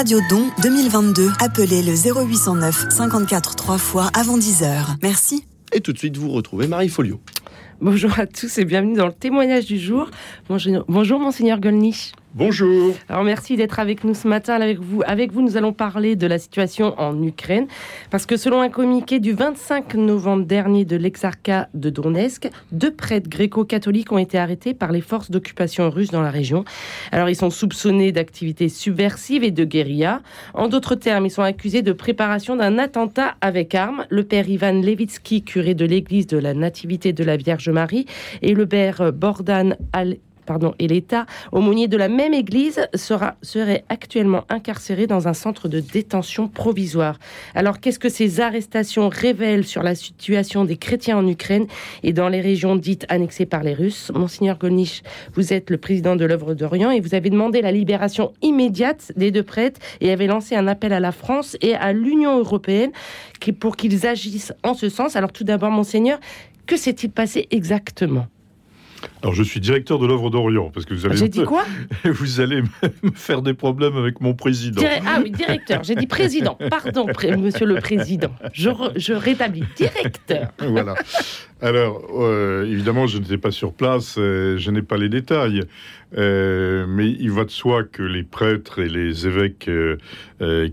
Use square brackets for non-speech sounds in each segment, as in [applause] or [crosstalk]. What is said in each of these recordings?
Radio Don 2022. Appelez le 0809 54 3 fois avant 10h. Merci. Et tout de suite, vous retrouvez Marie Folio. Bonjour à tous et bienvenue dans le témoignage du jour. Bonjour, bonjour monseigneur Golnisch. Bonjour. Alors merci d'être avec nous ce matin. Avec vous, avec vous, nous allons parler de la situation en Ukraine, parce que selon un communiqué du 25 novembre dernier de l'exarcat de Donetsk, deux prêtres gréco-catholiques ont été arrêtés par les forces d'occupation russes dans la région. Alors ils sont soupçonnés d'activités subversives et de guérilla. En d'autres termes, ils sont accusés de préparation d'un attentat avec armes. Le père Ivan Levitsky, curé de l'église de la Nativité de la Vierge Marie, et le père Bordan Al et l'État, aumônier de la même église, sera, serait actuellement incarcéré dans un centre de détention provisoire. Alors, qu'est-ce que ces arrestations révèlent sur la situation des chrétiens en Ukraine et dans les régions dites annexées par les Russes? Monseigneur Golnisch, vous êtes le président de l'œuvre d'Orient et vous avez demandé la libération immédiate des deux prêtres et avez lancé un appel à la France et à l'Union européenne pour qu'ils agissent en ce sens. Alors, tout d'abord, Monseigneur, que s'est-il passé exactement? Alors, je suis directeur de l'œuvre d'Orient, parce que vous allez. J'ai dit quoi [laughs] Vous allez me faire des problèmes avec mon président. Ah oui, directeur. J'ai dit président. Pardon, monsieur le président. Je, je rétablis. Directeur. voilà. Alors, euh, évidemment, je n'étais pas sur place, euh, je n'ai pas les détails, euh, mais il va de soi que les prêtres et les évêques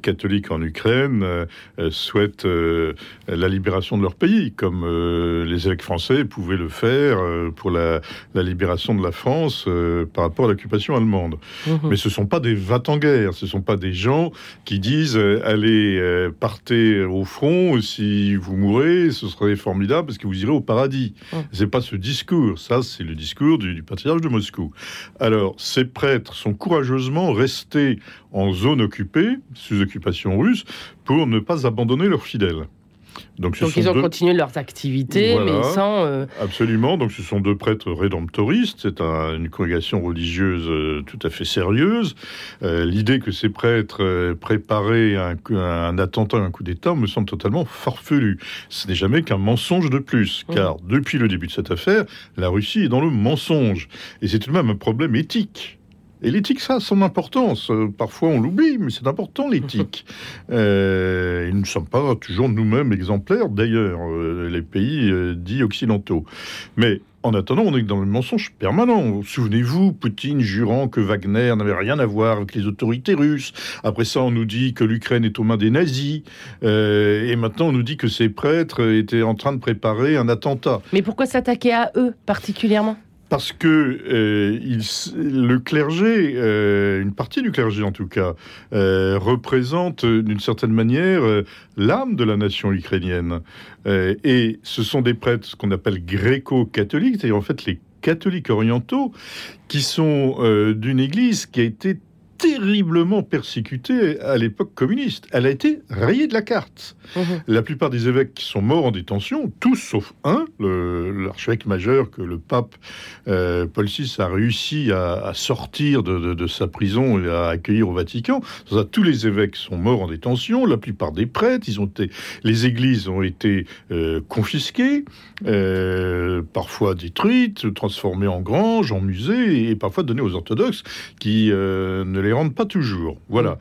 catholiques en Ukraine souhaitent la libération de leur pays, comme les évêques français pouvaient le faire pour la, libération de la France par rapport à l'occupation allemande. Mhm. Mais ce ne sont pas des va en guerre, ce ne sont pas des gens qui disent allez, partez au front, si vous mourrez, ce serait formidable parce que vous irez au paradis. Hum. C'est pas ce discours, ça c'est le discours du, du patriarche de Moscou. Alors, ces prêtres sont courageusement restés en zone occupée, sous occupation russe, pour ne pas abandonner leurs fidèles. Donc, ils ont continué leurs activités, mais sans... Euh, Absolument, donc ce sont deux prêtres rédemptoristes, c'est une congrégation religieuse euh, tout à fait sérieuse. Euh, l'idée que ces prêtres préparaient un, un attentat, un coup d'État, me semble totalement farfelu. Ce n'est jamais qu'un mensonge de plus, mmh. car depuis le début de cette affaire, la Russie est dans le mensonge. Et c'est tout de même un problème éthique. Et l'éthique, ça a son importance. Euh, parfois, on l'oublie, mais c'est important, l'éthique. [laughs] euh, et nous ne sommes pas toujours nous-mêmes exemplaires, d'ailleurs, euh, les pays euh, dits occidentaux. Mais en attendant, on est dans le mensonge permanent. Souvenez-vous, Poutine jurant que Wagner n'avait rien à voir avec les autorités russes. Après ça, on nous dit que l'Ukraine est aux mains des nazis. et maintenant, on nous dit que ces prêtres étaient en train de préparer un attentat. Mais pourquoi s'attaquer à eux particulièrement? Parce que euh, le clergé, euh, une partie du clergé en tout cas, euh, représente d'une certaine manière l'âme de la nation ukrainienne. et ce sont des prêtres qu'on appelle gréco-catholiques, c'est-à-dire en fait les catholiques orientaux, qui sont d'une église qui a été terriblement persécutée à l'époque communiste. Elle a été rayée de la carte. Mhm. La plupart des évêques sont morts en détention, tous sauf un, l'archevêque majeur que le pape euh, Paul VI a réussi à, sortir de, sa prison et à accueillir au Vatican. tous les évêques sont morts en détention, la plupart des prêtres, ils ont été, les églises ont été euh, confisquées, euh, parfois détruites, transformées en granges, en musées, et parfois données aux orthodoxes qui ne les pas toujours. Voilà.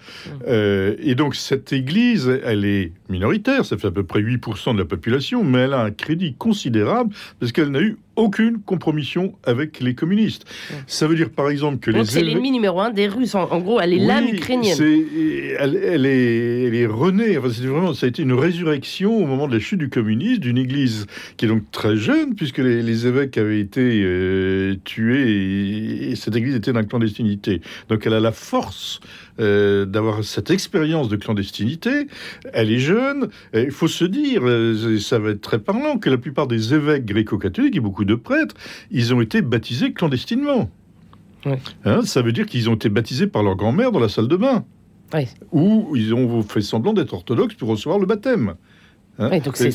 Euh, et donc cette église, elle est minoritaire, ça fait à peu près 8% de la population, mais elle a un crédit considérable parce qu'elle n'a eu aucune compromission avec les communistes. Ça veut dire par exemple que Donc les... C'est l'ennemi numéro un des Russes, en, gros, elle est l'âme ukrainienne. elle, elle, est, elle est renée, enfin, vraiment, ça a été une résurrection au moment de la chute du communisme, d'une église qui est donc très jeune, puisque les, évêques avaient été euh, tués et, cette église était dans la clandestinité. Donc elle a la force euh, d'avoir cette expérience de clandestinité. Elle est jeune. Il faut se dire, euh, ça va être très parlant, que la plupart des évêques gréco-catholiques et beaucoup de prêtres, ils ont été baptisés clandestinement. Hein, ça veut dire qu'ils ont été baptisés par leur grand-mère dans la salle de bain. Ou ils ont fait semblant d'être orthodoxes pour recevoir le baptême. Hein. Ouais, donc c'est-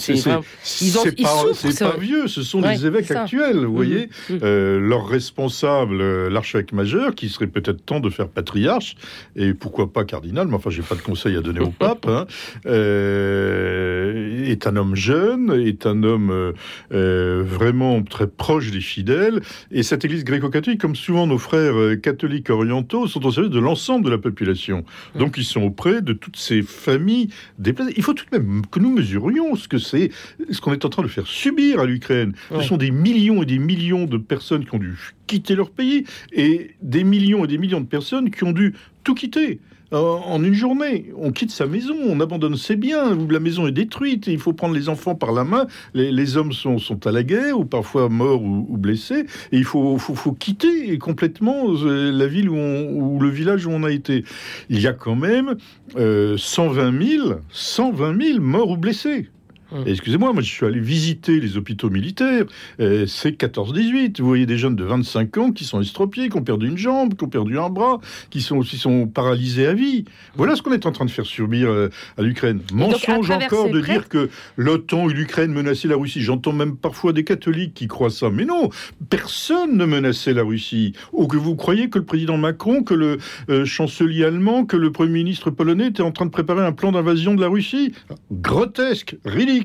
pas, vieux, ce sont Ouais, les évêques actuels, vous voyez. Mhm. Euh, leur responsable, euh, l'archevêque majeur, qui serait peut-être temps de faire patriarche, et pourquoi pas cardinal, mais enfin, j'ai pas de conseil à donner au [laughs] pape, hein, euh, est un homme jeune, est un homme euh, vraiment très proche des fidèles, et cette église gréco-catholique, comme souvent nos frères catholiques orientaux, sont au service de l'ensemble de la population. Donc, ils sont auprès de toutes ces familles déplacées. Il faut tout de même que nous mesurions ce que c'est, ce qu'on est en train de faire subir à l'Ukraine. Ce sont des millions et des millions de personnes qui ont dû quitter leur pays et des millions et des millions de personnes qui ont dû tout quitter. Euh, En une journée, on quitte sa maison, on abandonne ses biens, la maison est détruite, il faut prendre les enfants par la main. Les, hommes sont, sont à la guerre, ou parfois morts ou, blessés, et il faut, faut, quitter complètement euh, la ville ou le village où on a été. Il y a quand même euh, 120 000, 120 000 morts ou blessés. Hum. Excusez-moi, moi je suis allé visiter les hôpitaux militaires, euh, c'est 14-18. Vous voyez des jeunes de 25 ans qui sont estropiés, qui ont perdu une jambe, qui ont perdu un bras, qui sont aussi sont paralysés à vie. Voilà ce qu'on est en train de faire subir euh, à l'Ukraine. Mensonge encore de prêtres- dire que l'OTAN et l'Ukraine menaçaient la Russie. J'entends même parfois des catholiques qui croient ça. Mais non, personne ne menaçait la Russie. Ou que vous croyez que le président Macron, que le euh, chancelier allemand, que le premier ministre polonais étaient en train de préparer un plan d'invasion de la Russie? Grotesque, ridicule,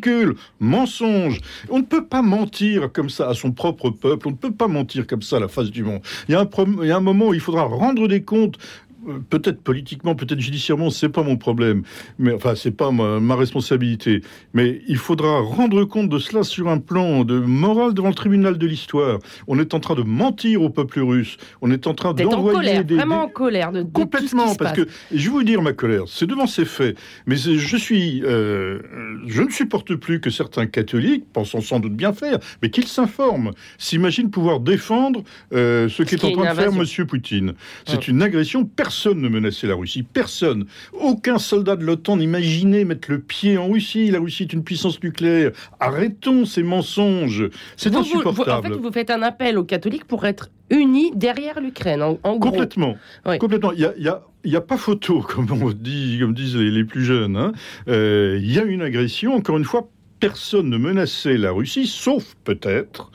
mensonge. On ne peut pas mentir comme ça à son propre peuple. On ne peut pas mentir comme ça à la face du monde. Il y a un, il y a un moment où il faudra rendre des comptes. Euh, Peut-être politiquement, peut-être judiciairement, c'est pas mon problème, mais enfin c'est pas ma, ma responsabilité. Mais il faudra rendre compte de cela sur un plan de morale devant le tribunal de l'histoire. On est en train de mentir au peuple russe. On est en train D'être en d'envoyer colère, des, vraiment des- en colère de, de Complètement, parce passe. que je vais vous dire ma colère, c'est devant ces faits. Mais je suis, euh, je ne supporte plus que certains catholiques, pensant sans doute bien faire, mais qu'ils s'informent, s'imaginent pouvoir défendre euh, ce qu'est en train de faire. Monsieur Poutine. C'est Ouais. une agression. Personne ne menaçait la Russie. Personne. Aucun soldat de l'OTAN n'imaginait mettre le pied en Russie. La Russie est une puissance nucléaire. Arrêtons ces mensonges. C'est Vous, vous- vous- insupportable. en fait, vous faites un appel aux catholiques pour être unis derrière l'Ukraine, en, en gros. Complètement. Oui. Complètement. Il y a, il y a- il y a pas photo, [laughs] comme on dit, comme disent les, les plus jeunes. hein. Euh, il y a une agression. Encore une fois, personne ne menaçait la Russie, sauf peut-être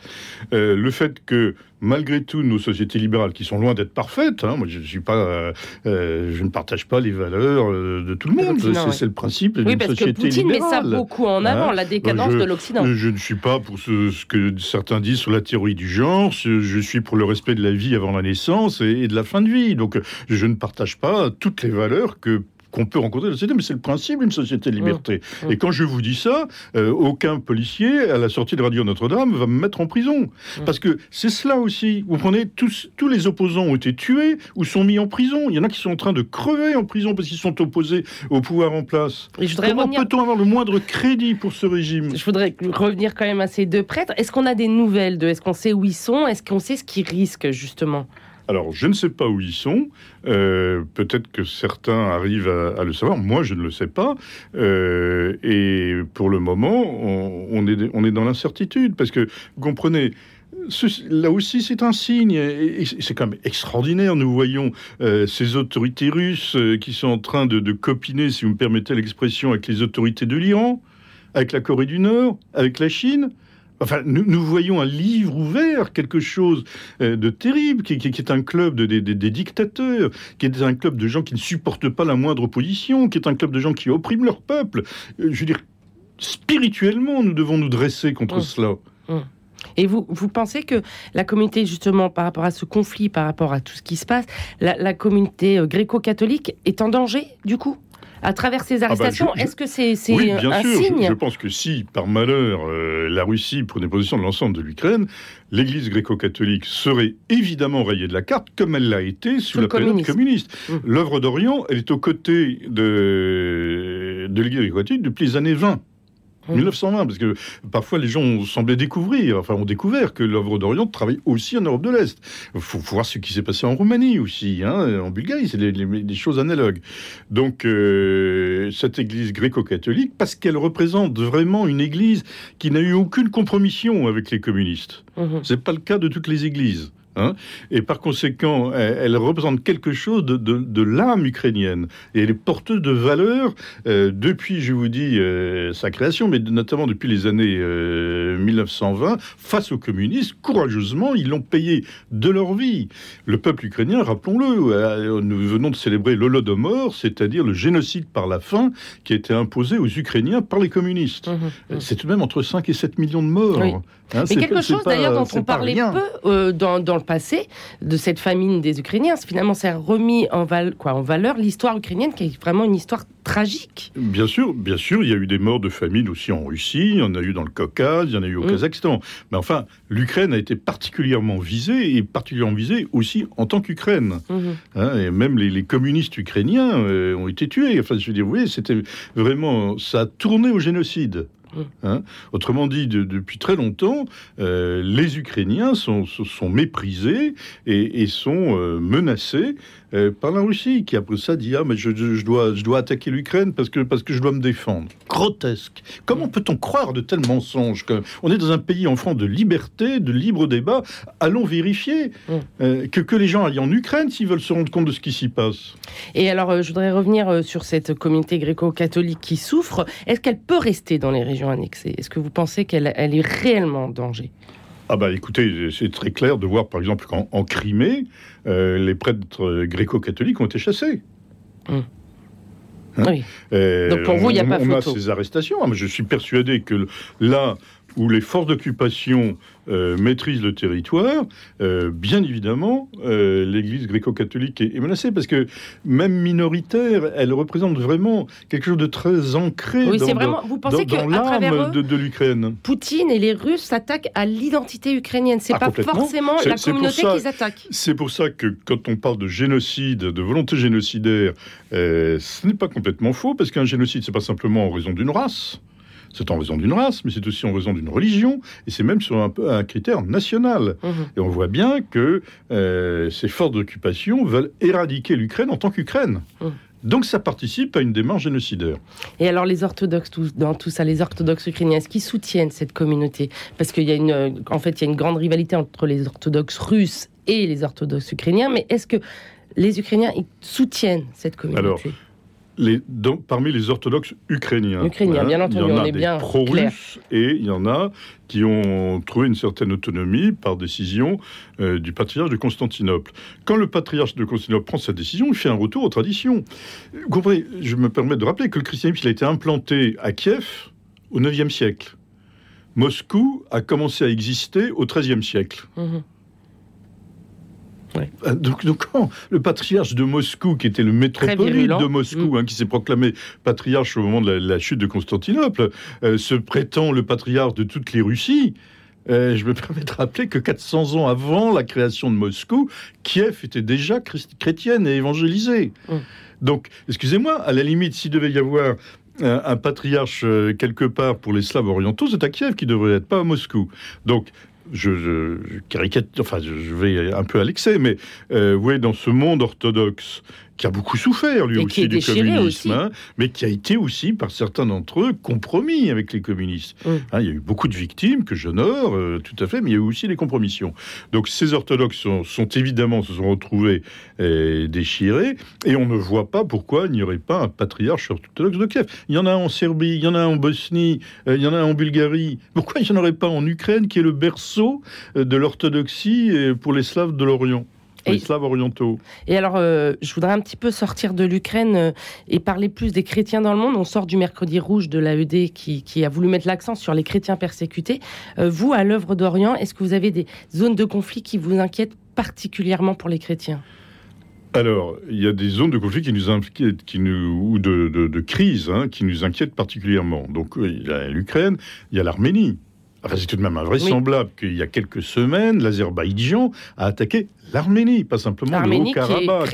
euh, le fait que malgré tout nos sociétés libérales, qui sont loin d'être parfaites, hein, moi je suis pas, euh, euh, je ne partage pas les valeurs euh, de tout le De monde. C'est ouais. le principe Oui, d'une parce que société Poutine met ça beaucoup en avant, Hein la décadence je- de l'Occident. Je ne suis pas pour ce, ce que certains disent sur la théorie du genre. Je, suis pour le respect de la vie avant la naissance et, et de la fin de vie. Donc, je ne partage pas toutes les valeurs que qu'on peut rencontrer dans la société, mais c'est le principe d'une société de liberté. Mmh. Et quand je vous dis ça, euh, aucun policier à la sortie de Radio Notre-Dame va me mettre en prison. Mmh. Parce que c'est cela aussi. Vous prenez tous, tous les opposants ont été tués ou sont mis en prison. Il y en a qui sont en train de crever en prison parce qu'ils sont opposés au pouvoir en place. Et je voudrais Comment revenir peut-on avoir le moindre crédit pour ce régime? Je voudrais revenir quand même à ces deux prêtres. Est-ce qu'on a des nouvelles de Est-ce qu'on sait où ils sont? Est-ce qu'on sait ce qu'ils risquent justement? Alors, je ne sais pas où ils sont. Euh, Peut-être que certains arrivent à, le savoir. Moi, je ne le sais pas. Euh, et pour le moment, on, est, on dans l'incertitude. Parce que, vous comprenez, là aussi, c'est un signe. C'est quand même extraordinaire. Nous voyons euh, ces autorités russes qui sont en train de, de copiner, si vous me permettez l'expression, avec les autorités de l'Iran, avec la Corée du Nord, avec la Chine. Enfin, nous, nous voyons un livre ouvert, quelque chose euh, de terrible, qui, qui- qui est un club de, des- dictateurs, qui est un club de gens qui ne supportent pas la moindre opposition, qui est un club de gens qui oppriment leur peuple. Euh, je veux dire, spirituellement, nous devons nous dresser contre Mm. cela. Et vous, vous pensez que la communauté, justement, par rapport à ce conflit, par rapport à tout ce qui se passe, la, la communauté euh, gréco-catholique est en danger, du coup? À travers ces arrestations, bah, je- est-ce que c'est Oui, un sûr. Signe? je pense que si, par malheur, euh, la Russie prenait position de l'ensemble de l'Ukraine, l'Église gréco-catholique serait évidemment rayée de la carte, comme elle l'a été sous, la période communiste. Mm. L'œuvre d'Orient, elle est aux côtés de, de l'Église gréco-catholique depuis les années 20. Mm. 1920, parce que parfois les gens ont semblé découvrir, enfin ont découvert que l'œuvre d'Orient travaille aussi en Europe de l'Est. Il faut, faut voir ce qui s'est passé en Roumanie aussi, hein, en Bulgarie, c'est des choses analogues. Donc euh, cette église gréco-catholique, parce qu'elle représente vraiment une église qui n'a eu aucune compromission avec les communistes. Mhm. C'est pas le cas de toutes les églises. Hein et par conséquent, elle, elle, représente quelque chose de, de, de l'âme ukrainienne. Et elle est porteuse de valeurs euh, depuis, je vous dis, euh, sa création, mais notamment depuis les années euh, 1920, face aux communistes, courageusement, ils l'ont payé de leur vie. Le peuple ukrainien, rappelons-le, euh, nous venons de célébrer l'Holodomor, c'est-à-dire le génocide par la faim qui a été imposé aux Ukrainiens par les communistes. Mmh, mmh. C'est tout de même entre 5 et 7 millions de morts. Oui. Hein, Mais quelque chose d'ailleurs dont on parlait peu euh, dans, dans, le passé de cette famine des Ukrainiens, finalement, c'est remis en, val quoi, en valeur l'histoire ukrainienne qui est vraiment une histoire tragique. Bien sûr, bien sûr, il y a eu des morts de famine aussi en Russie, il y en a eu dans le Caucase, il y en a eu au mmh. Kazakhstan. Mais enfin, l'Ukraine a été particulièrement visée et particulièrement visée aussi en tant qu'Ukraine. Mmh. Hein, et même les, les communistes ukrainiens euh, ont été tués. Enfin, je veux dire, oui, c'était vraiment, ça a tourné au génocide. Hein. Autrement dit, de, depuis très longtemps, euh, les Ukrainiens sont, méprisés et, et sont euh, menacés euh, par la Russie, qui après ça dit ah mais je, je dois je dois attaquer l'Ukraine parce que parce que je dois me défendre. Grotesque. Comment peut-on croire de tels mensonges que On est dans un pays en France de liberté, de libre débat. Allons vérifier euh, que que les gens aillent en Ukraine s'ils veulent se rendre compte de ce qui s'y passe. Et alors, euh, je voudrais revenir sur cette communauté gréco-catholique qui souffre. Est-ce qu'elle peut rester dans les régions annexées? Est-ce que vous pensez qu'elle elle est réellement en danger? Ah bah écoutez, c'est très clair de voir par exemple qu'en en Crimée, euh, les prêtres gréco-catholiques ont été chassés. Mmh. Hein oui. euh, Donc pour vous, il n'y a pas on photo. a ces arrestations. Ah, je suis persuadé que là où les forces d'occupation euh, maîtrisent le territoire, euh, bien évidemment, euh, l'Église gréco-catholique est, est, menacée parce que même minoritaire, elle représente vraiment quelque chose de très ancré oui, dans, vraiment, vous pensez dans, dans l'âme de, de l'Ukraine. Poutine et les Russes s'attaquent à l'identité ukrainienne. C'est Ah, pas forcément la communauté qu'ils attaquent. C'est pour ça que quand on parle de génocide, de volonté génocidaire, ce n'est pas complètement faux parce qu'un génocide, c'est pas simplement en raison d'une race c'est en raison d'une race, mais c'est aussi en raison d'une religion, et c'est même sur un, peu un critère national. Mmh. Et on voit bien que euh, ces forces d'occupation veulent éradiquer l'Ukraine en tant qu'Ukraine. Mmh. Donc ça participe à une démarche génocidaire. Et alors les orthodoxes, tout, dans tout ça, les orthodoxes ukrainiens, est-ce qu'ils soutiennent cette communauté? Parce qu'il y a une, en fait, il y a une grande rivalité entre les orthodoxes russes et les orthodoxes ukrainiens, mais est-ce que les Ukrainiens ils soutiennent cette communauté? Alors, les, parmi les orthodoxes ukrainiens. Ukrainiens, hein, bien entendu, il y en a on est des bien pro-russes et il y en a qui ont trouvé une certaine autonomie par décision euh, du patriarche de Constantinople. Quand le patriarche de Constantinople prend sa décision, il fait un retour aux traditions. Vous comprenez, je me permets de rappeler que le christianisme il a été implanté à Kiev au IXe siècle. Moscou a commencé à exister au XIIIe siècle. Mmh. Ouais. Donc, donc quand le patriarche de Moscou, qui était le métropolite de Moscou, mmh. hein, qui s'est proclamé patriarche au moment de la, la chute de Constantinople, euh, se prétend le patriarche de toutes les Russies, euh, je me permets de rappeler que 400 ans avant la création de Moscou, Kiev était déjà chrétienne et évangélisée. Mmh. Donc, excusez-moi, à la limite, s'il devait y avoir un, un patriarche euh, quelque part pour les Slaves orientaux, c'est à Kiev qui devrait être, pas à Moscou. Donc, je, je, caricature, enfin, je, vais un peu à l'excès, mais euh, voyez, dans ce monde orthodoxe qui a beaucoup souffert lui Et aussi du communisme, aussi. hein, mais qui a été aussi par certains d'entre eux compromis avec les communistes. Mm. Hein, il y a eu beaucoup de victimes que j'honore, euh, tout à fait, mais il y a eu aussi des compromissions. Donc ces orthodoxes sont, sont évidemment se sont retrouvés euh, déchirés, et on ne voit pas pourquoi il n'y aurait pas un patriarche orthodoxe de Kiev. Il y en a en Serbie, il y en a en Bosnie, euh, il y en a en Bulgarie. Pourquoi il n'y en aurait pas en Ukraine, qui est le berceau de l'orthodoxie pour les Slaves de l'Orient? Et- les Slaves orientaux. Et alors, euh, je voudrais un petit peu sortir de l'Ukraine euh, et parler plus des chrétiens dans le monde. On sort du mercredi rouge de l'AED qui, qui a voulu mettre l'accent sur les chrétiens persécutés. Euh, vous, à l'œuvre d'Orient, est-ce que vous avez des zones de conflit qui vous inquiètent particulièrement pour les chrétiens? Alors, il y a des zones de conflit qui nous inquiètent, qui nous, ou de, de, de crise, hein, qui nous inquiètent particulièrement. Donc, il y a l'Ukraine, il y a l'Arménie. Enfin, c'est tout de même invraisemblable oui. qu'il y a quelques semaines, l'Azerbaïdjan a attaqué l'Arménie, pas simplement le Haut-Karabakh.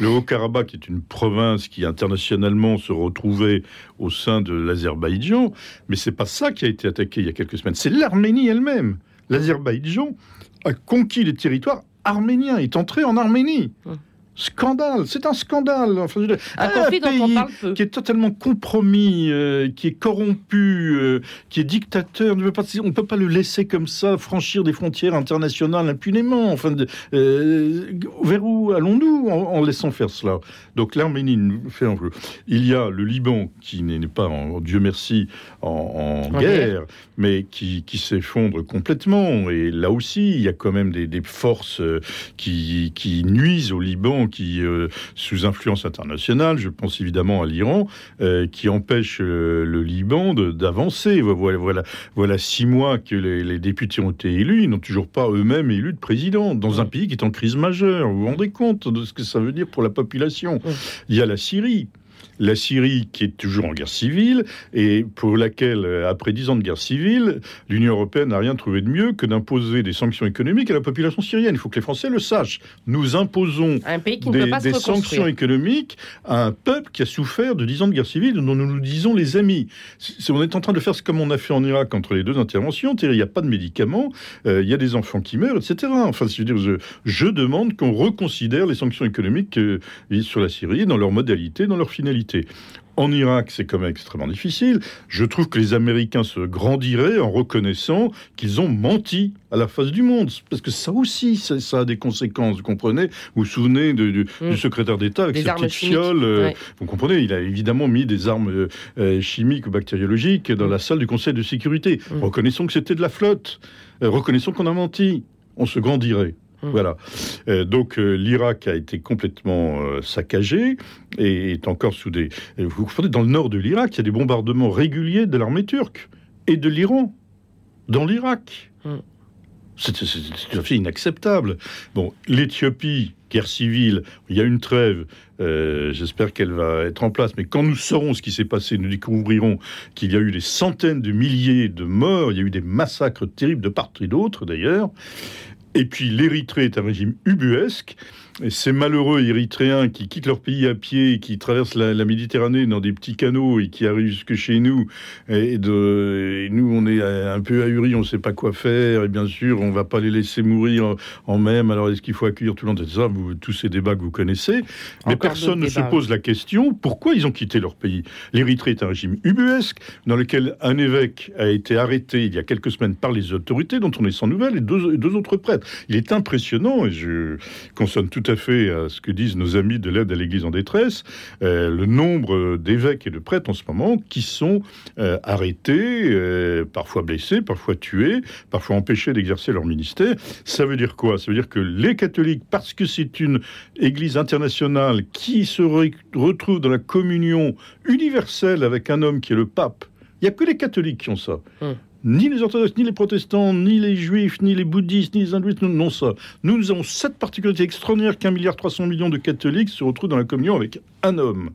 Le Haut-Karabakh qui est une province qui internationalement se retrouvait au sein de l'Azerbaïdjan, mais c'est pas ça qui a été attaqué il y a quelques semaines, c'est l'Arménie elle-même. L'Azerbaïdjan a conquis les territoires arméniens, est entré en Arménie. Hum. Scandale, c'est un scandale. Enfin, Un on pays parle peu. qui est totalement compromis, euh, qui est corrompu, euh, qui est dictateur. On ne peut pas, on peut pas le laisser comme ça franchir des frontières internationales impunément. Enfin, de- euh, vers où allons-nous en, en laissant faire cela? Donc l'Arménie nous fait un peu. Il y a le Liban qui n'est pas, en, Dieu merci, en, guerre, mais qui, qui s'effondre complètement. Et là aussi, il y a quand même des, des forces qui, qui nuisent au Liban, qui, euh, sous influence internationale, je pense évidemment à l'Iran, euh, qui empêchent euh, le Liban d'avancer. Voilà, voilà, voilà six mois que les, les députés ont été élus, ils n'ont toujours pas eux-mêmes élu de président, dans un pays qui est en crise majeure. Vous vous rendez compte de ce que ça veut dire pour la population? Il y a la Syrie. La Syrie qui est toujours en guerre civile et pour laquelle, euh, après dix ans de guerre civile, l'Union européenne n'a rien trouvé de mieux que d'imposer des sanctions économiques à la population syrienne. Il faut que les Français le sachent. Nous imposons Un pays qui ne des, peut pas se des sanctions économiques à un peuple qui a souffert de 10 ans de guerre civile dont nous nous disons les amis. On est en train de faire ce comme on a fait en Irak entre les deux interventions. Il n'y a pas de médicaments, euh, il y a des enfants qui meurent, etc. Enfin, je, veux dire, je, je demande qu'on reconsidère les sanctions économiques euh, sur la Syrie dans leur modalité, dans leur finalité. En Irak, c'est quand même extrêmement difficile. Je trouve que les Américains se grandiraient en reconnaissant qu'ils ont menti à la face du monde. Parce que ça aussi, ça, ça a des conséquences. Vous comprenez? Vous vous souvenez de- du, Mm. du secrétaire d'État avec Des ses petites fioles euh, ouais. Vous comprenez? Il a évidemment mis des armes euh, euh, chimiques ou bactériologiques dans la salle du Conseil de sécurité. Mm. Reconnaissons que c'était de la flotte. Euh, reconnaissons qu'on a menti. On se grandirait. Mm. Voilà. Euh, donc euh, l'Irak a été complètement euh, saccagé et est encore sous des. euh, Vous comprenez, dans le nord de l'Irak, il y a des bombardements réguliers de l'armée turque et de l'Iran dans l'Irak. Mm. C'est tout à fait inacceptable. Bon, l'Éthiopie, guerre civile, il y a une trêve. euh, J'espère qu'elle va être en place. Mais quand nous saurons ce qui s'est passé, nous découvrirons qu'il y a eu des centaines de milliers de morts. Il y a eu des massacres terribles de part et d'autre, d'ailleurs. Et puis l'Érythrée est un régime ubuesque. Et ces malheureux Érythréens qui quittent leur pays à pied, qui traversent la, la Méditerranée dans des petits canaux et qui arrivent jusque chez nous, et, de, et nous on est un peu ahuris, on ne sait pas quoi faire, et bien sûr on va pas les laisser mourir en, en même, alors est-ce qu'il faut accueillir tout le monde? Vous, tous ces débats que vous connaissez. Mais Encore personne ne se pose la question pourquoi ils ont quitté leur pays? L'Érythrée est un régime ubuesque dans lequel un évêque a été arrêté il y a quelques semaines par les autorités, dont on est sans nouvelles, et deux, autres prêtres. Il est impressionnant, et je consonne tout à fait à ce que disent nos amis de l'aide à l'Église en détresse, euh, le nombre d'évêques et de prêtres en ce moment qui sont euh, arrêtés, euh, parfois blessés, parfois tués, parfois empêchés d'exercer leur ministère. Ça veut dire quoi? Ça veut dire que les catholiques, parce que c'est une Église internationale qui se re- retrouve dans la communion universelle avec un homme qui est le pape, il n'y a que les catholiques qui ont ça. Hum. Ni les orthodoxes, ni les protestants, ni les juifs, ni les bouddhistes, ni les hindouistes n'ont ça. Nous, nous avons cette particularité extraordinaire qu'un milliard 300 millions de catholiques se retrouvent dans la communion avec un homme.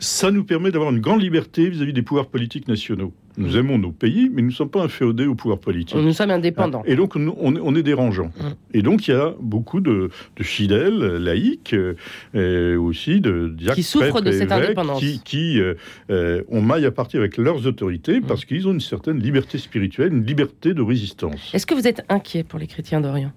Ça nous permet d'avoir une grande liberté vis-à-vis des pouvoirs politiques nationaux. Nous aimons nos pays, mais nous ne sommes pas inféodés aux pouvoirs politiques. Nous sommes indépendants. Et donc, on, est- dérangeant. Mm. Et donc, il y a beaucoup de, de fidèles, laïcs, euh, aussi de diacres, Qui souffrent de et cette évêques, indépendance. Qui, qui, euh, euh, ont maille à partir avec leurs autorités Mm. parce qu'ils ont une certaine liberté spirituelle, une liberté de résistance. Est-ce que vous êtes inquiet pour les chrétiens d'Orient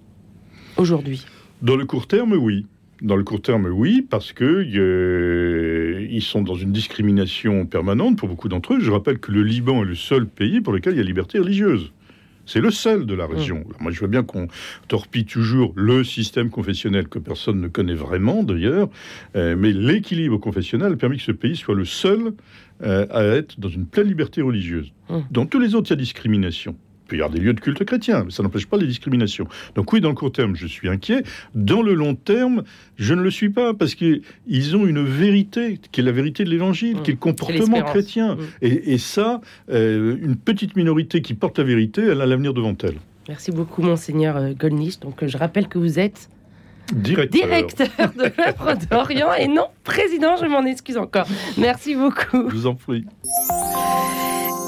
aujourd'hui? Dans le court terme, oui. Dans le court terme, oui, parce que euh, ils sont dans une discrimination permanente pour beaucoup d'entre eux. Je rappelle que le Liban est le seul pays pour lequel il y a liberté religieuse. C'est le seul de la région. Alors moi, je veux bien qu'on torpille toujours le système confessionnel que personne ne connaît vraiment, d'ailleurs, euh, mais l'équilibre confessionnel a permis que ce pays soit le seul euh, à être dans une pleine liberté religieuse. Hum. Dans tous les autres, il y a discrimination. Il peut y avoir des lieux de culte chrétien, mais ça n'empêche pas les discriminations. Donc oui, dans le court terme, je suis inquiet. Dans le long terme, je ne le suis pas, parce qu'ils ont une vérité, qui est la vérité de l'Évangile, Mm. qui est le comportement chrétien. Mm. Et, et ça, euh, une petite minorité qui porte la vérité, elle a l'avenir devant elle. Merci beaucoup, Monseigneur euh, Golnisch. Donc, euh, je rappelle que vous êtes Directeur. directeur de l'œuvre [laughs] d'Orient et non président, je m'en excuse encore. Merci beaucoup. Je vous en prie.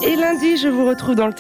Et lundi, je vous retrouve dans le